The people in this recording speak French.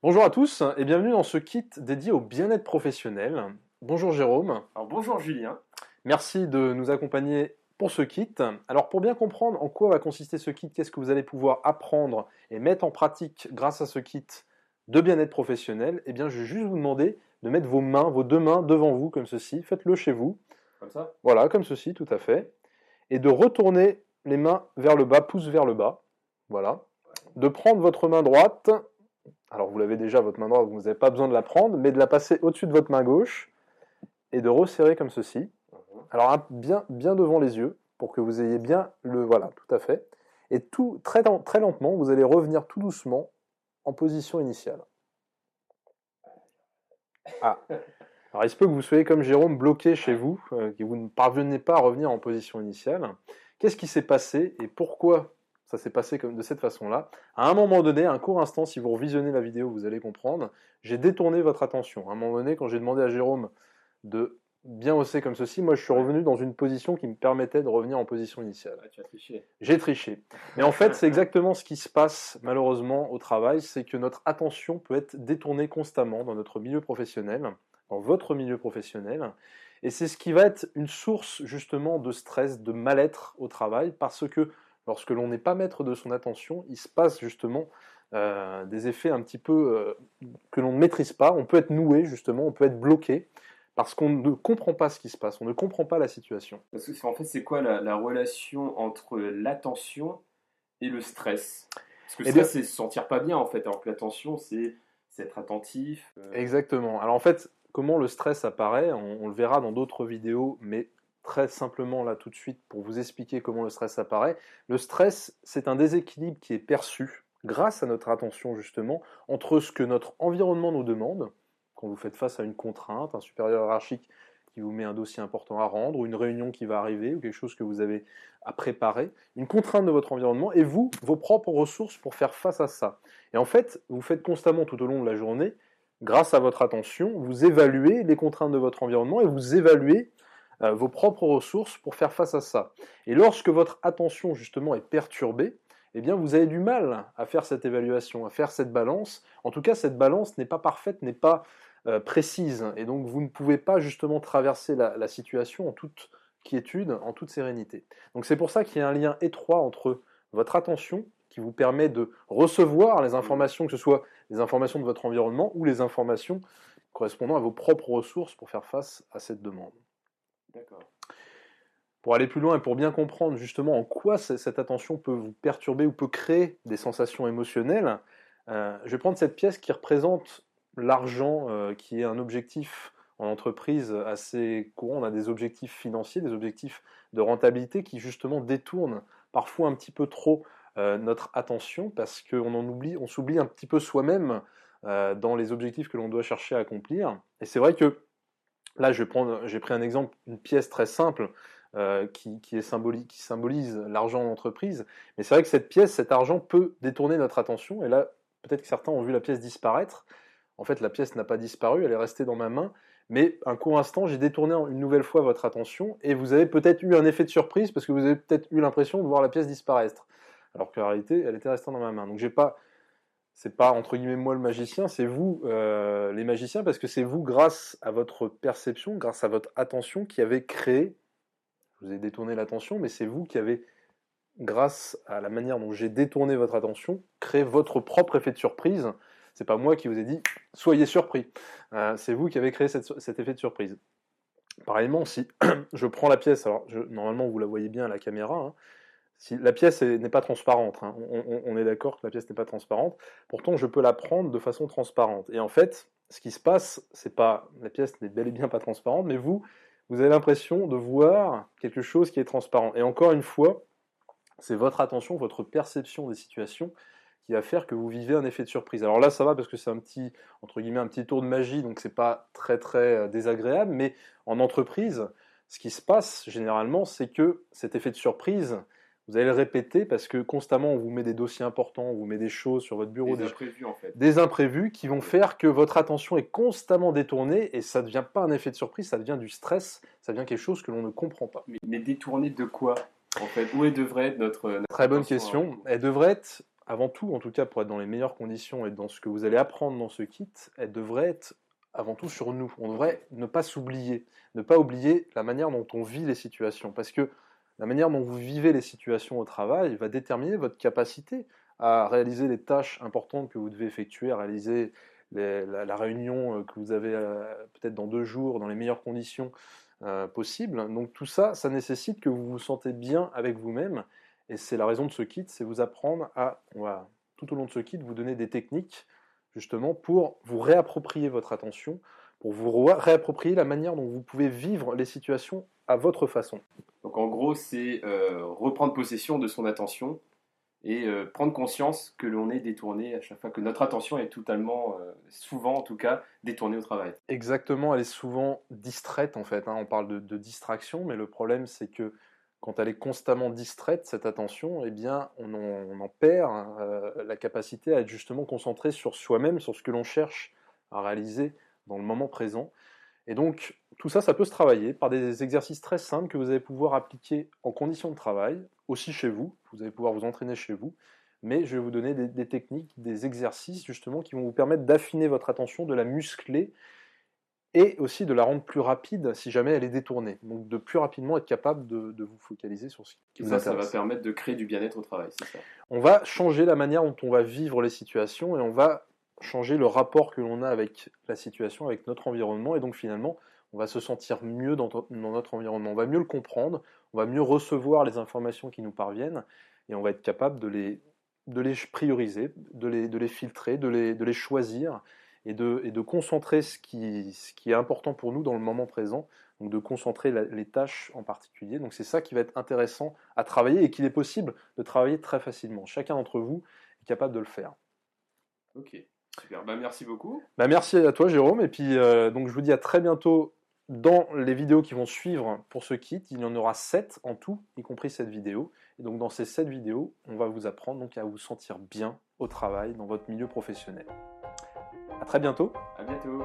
Bonjour à tous et bienvenue dans ce kit dédié au bien-être professionnel. Bonjour Jérôme. Alors bonjour Julien. Merci de nous accompagner pour ce kit. Alors pour bien comprendre en quoi va consister ce kit, qu'est-ce que vous allez pouvoir apprendre et mettre en pratique grâce à ce kit de bien-être professionnel, eh bien je vais juste vous demander de mettre vos mains, vos deux mains devant vous comme ceci. Faites-le chez vous. Comme ça? Voilà, comme ceci, tout à fait. Et de retourner les mains vers le bas, pouce vers le bas. Voilà. De prendre votre main droite alors vous l'avez déjà, votre main droite, vous n'avez pas besoin de la prendre, mais de la passer au-dessus de votre main gauche et de resserrer comme ceci. Mhm. Alors bien, bien devant les yeux, pour que vous ayez bien le... Voilà, tout à fait. Et tout, très, très lentement, vous allez revenir tout doucement en position initiale. Ah. Alors il se peut que vous soyez comme Jérôme bloqué chez vous, euh, que vous ne parvenez pas à revenir en position initiale. Qu'est-ce qui s'est passé et pourquoi ça s'est passé comme de cette façon-là. À un moment donné, un court instant, si vous revisionnez la vidéo, vous allez comprendre, j'ai détourné votre attention. À un moment donné, quand j'ai demandé à Jérôme de bien hausser comme ceci, moi je suis revenu dans une position qui me permettait de revenir en position initiale. tu as triché. J'ai triché. Mais en fait, c'est exactement ce qui se passe malheureusement au travail, c'est que notre attention peut être détournée constamment dans notre milieu professionnel, dans votre milieu professionnel. Et c'est ce qui va être une source justement de stress, de mal-être au travail, parce que lorsque l'on n'est pas maître de son attention, il se passe justement euh, des effets un petit peu euh, que l'on ne maîtrise pas. On peut être noué justement, on peut être bloqué parce qu'on ne comprend pas ce qui se passe, on ne comprend pas la situation. Parce que en fait, c'est quoi la, relation entre l'attention et le stress? Parce que eh ça, c'est se sentir pas bien en fait, alors que l'attention, c'est être attentif. Euh. Exactement. Alors en fait, comment le stress apparaît, on le verra dans d'autres vidéos, mais très simplement là tout de suite pour vous expliquer comment le stress apparaît. Le stress, c'est un déséquilibre qui est perçu grâce à notre attention justement entre ce que notre environnement nous demande, quand vous faites face à une contrainte, un supérieur hiérarchique qui vous met un dossier important à rendre, ou une réunion qui va arriver, ou quelque chose que vous avez à préparer, une contrainte de votre environnement, et vous, vos propres ressources pour faire face à ça. Et en fait, vous faites constamment tout au long de la journée, grâce à votre attention, vous évaluez les contraintes de votre environnement et vous évaluez euh, vos propres ressources pour faire face à ça. Et lorsque votre attention justement est perturbée, eh bien vous avez du mal à faire cette évaluation, à faire cette balance. En tout cas, cette balance n'est pas parfaite, n'est pas euh, précise, et donc vous ne pouvez pas justement traverser la, situation en toute quiétude, en toute sérénité. Donc c'est pour ça qu'il y a un lien étroit entre votre attention qui vous permet de recevoir les informations, que ce soit les informations de votre environnement ou les informations correspondant à vos propres ressources pour faire face à cette demande. Pour aller plus loin et pour bien comprendre justement en quoi cette attention peut vous perturber ou peut créer des sensations émotionnelles, euh, je vais prendre cette pièce qui représente l'argent, euh, qui est un objectif en entreprise assez courant. On a des objectifs financiers, des objectifs de rentabilité qui justement détournent parfois un petit peu trop euh, notre attention parce qu'on en oublie, on s'oublie un petit peu soi-même dans les objectifs que l'on doit chercher à accomplir. Et c'est vrai que Là, j'ai pris un exemple, une pièce très simple euh, qui, qui, symbolise l'argent d'entreprise. Mais c'est vrai que cette pièce, cet argent peut détourner notre attention. Et là, peut-être que certains ont vu la pièce disparaître. En fait, la pièce n'a pas disparu, elle est restée dans ma main. Mais un court instant, j'ai détourné une nouvelle fois votre attention et vous avez peut-être eu un effet de surprise parce que vous avez peut-être eu l'impression de voir la pièce disparaître. Alors qu'en réalité, elle était restée dans ma main. Donc j'ai pas c'est pas entre guillemets moi le magicien, c'est vous euh, les magiciens, parce que c'est vous, grâce à votre perception, grâce à votre attention, qui avez créé, je vous ai détourné l'attention, mais c'est vous qui avez, grâce à la manière dont j'ai détourné votre attention, créé votre propre effet de surprise. C'est pas moi qui vous ai dit soyez surpris. Euh, c'est vous qui avez créé cet effet de surprise. Pareillement, si je prends la pièce, alors normalement vous la voyez bien à la caméra, hein, si la pièce n'est pas transparente, hein, on, est d'accord que la pièce n'est pas transparente, pourtant je peux la prendre de façon transparente. Et en fait, ce qui se passe, c'est pas la pièce n'est bel et bien pas transparente, mais vous, vous avez l'impression de voir quelque chose qui est transparent. Et encore une fois, c'est votre attention, votre perception des situations qui va faire que vous vivez un effet de surprise. Alors là, ça va parce que c'est un petit, entre guillemets, un petit tour de magie, donc c'est pas très très euh, désagréable, mais en entreprise, ce qui se passe généralement, c'est que cet effet de surprise, vous allez le répéter parce que constamment on vous met des dossiers importants, on vous met des choses sur votre bureau, des, imprévus en fait. Des imprévus qui vont faire que votre attention est constamment détournée et ça ne devient pas un effet de surprise, ça devient du stress, ça devient quelque chose que l'on ne comprend pas. Mais, détourné de quoi en fait? Où devrait être notre, Très bonne question. Elle devrait être avant tout, en tout cas pour être dans les meilleures conditions et dans ce que vous allez apprendre dans ce kit, elle devrait être avant tout sur nous. On devrait ne pas s'oublier, ne pas oublier la manière dont on vit les situations, parce que la manière dont vous vivez les situations au travail va déterminer votre capacité à réaliser les tâches importantes que vous devez effectuer, à réaliser la, réunion euh, que vous avez euh, peut-être dans deux jours, dans les meilleures conditions euh, possibles. Donc tout ça, ça nécessite que vous vous sentez bien avec vous-même, et c'est la raison de ce kit, c'est vous apprendre à, tout au long de ce kit vous donner des techniques justement pour vous réapproprier votre attention, pour vous réapproprier la manière dont vous pouvez vivre les situations à votre façon. Donc en gros, c'est euh, reprendre possession de son attention et euh, prendre conscience que l'on est détourné à chaque fois, que notre attention est totalement, euh, souvent en tout cas, détournée au travail. Exactement, elle est souvent distraite en fait. Hein. On parle de, de, distraction, mais le problème c'est que quand elle est constamment distraite, cette attention, eh bien, on en, perd hein, la capacité à être justement concentré sur soi-même, sur ce que l'on cherche à réaliser dans le moment présent. Et donc, tout ça, ça peut se travailler par des exercices très simples que vous allez pouvoir appliquer en conditions de travail, aussi chez vous. Vous allez pouvoir vous entraîner chez vous. Mais je vais vous donner des, techniques, des exercices justement qui vont vous permettre d'affiner votre attention, de la muscler et aussi de la rendre plus rapide si jamais elle est détournée. Donc de plus rapidement être capable de, vous focaliser sur ce qui vous ça, Ça va permettre de créer du bien-être au travail, c'est ça? On va changer la manière dont on va vivre les situations et on va changer le rapport que l'on a avec la situation, avec notre environnement, et donc finalement, on va se sentir mieux dans, notre environnement, on va mieux le comprendre, on va mieux recevoir les informations qui nous parviennent, et on va être capable de les, de les prioriser, de les, de les filtrer, de les, de les choisir, et de, et de concentrer ce qui, ce qui est important pour nous dans le moment présent, donc de concentrer les tâches en particulier. Donc c'est ça qui va être intéressant à travailler et qu'il est possible de travailler très facilement. Chacun d'entre vous est capable de le faire. Ok. Super, bah, merci beaucoup. Bah, merci à toi Jérôme, et puis euh, donc je vous dis à très bientôt dans les vidéos qui vont suivre pour ce kit. Il y en aura 7 en tout, y compris cette vidéo. Et donc dans ces 7 vidéos, on va vous apprendre donc à vous sentir bien au travail, dans votre milieu professionnel. À très bientôt. À bientôt.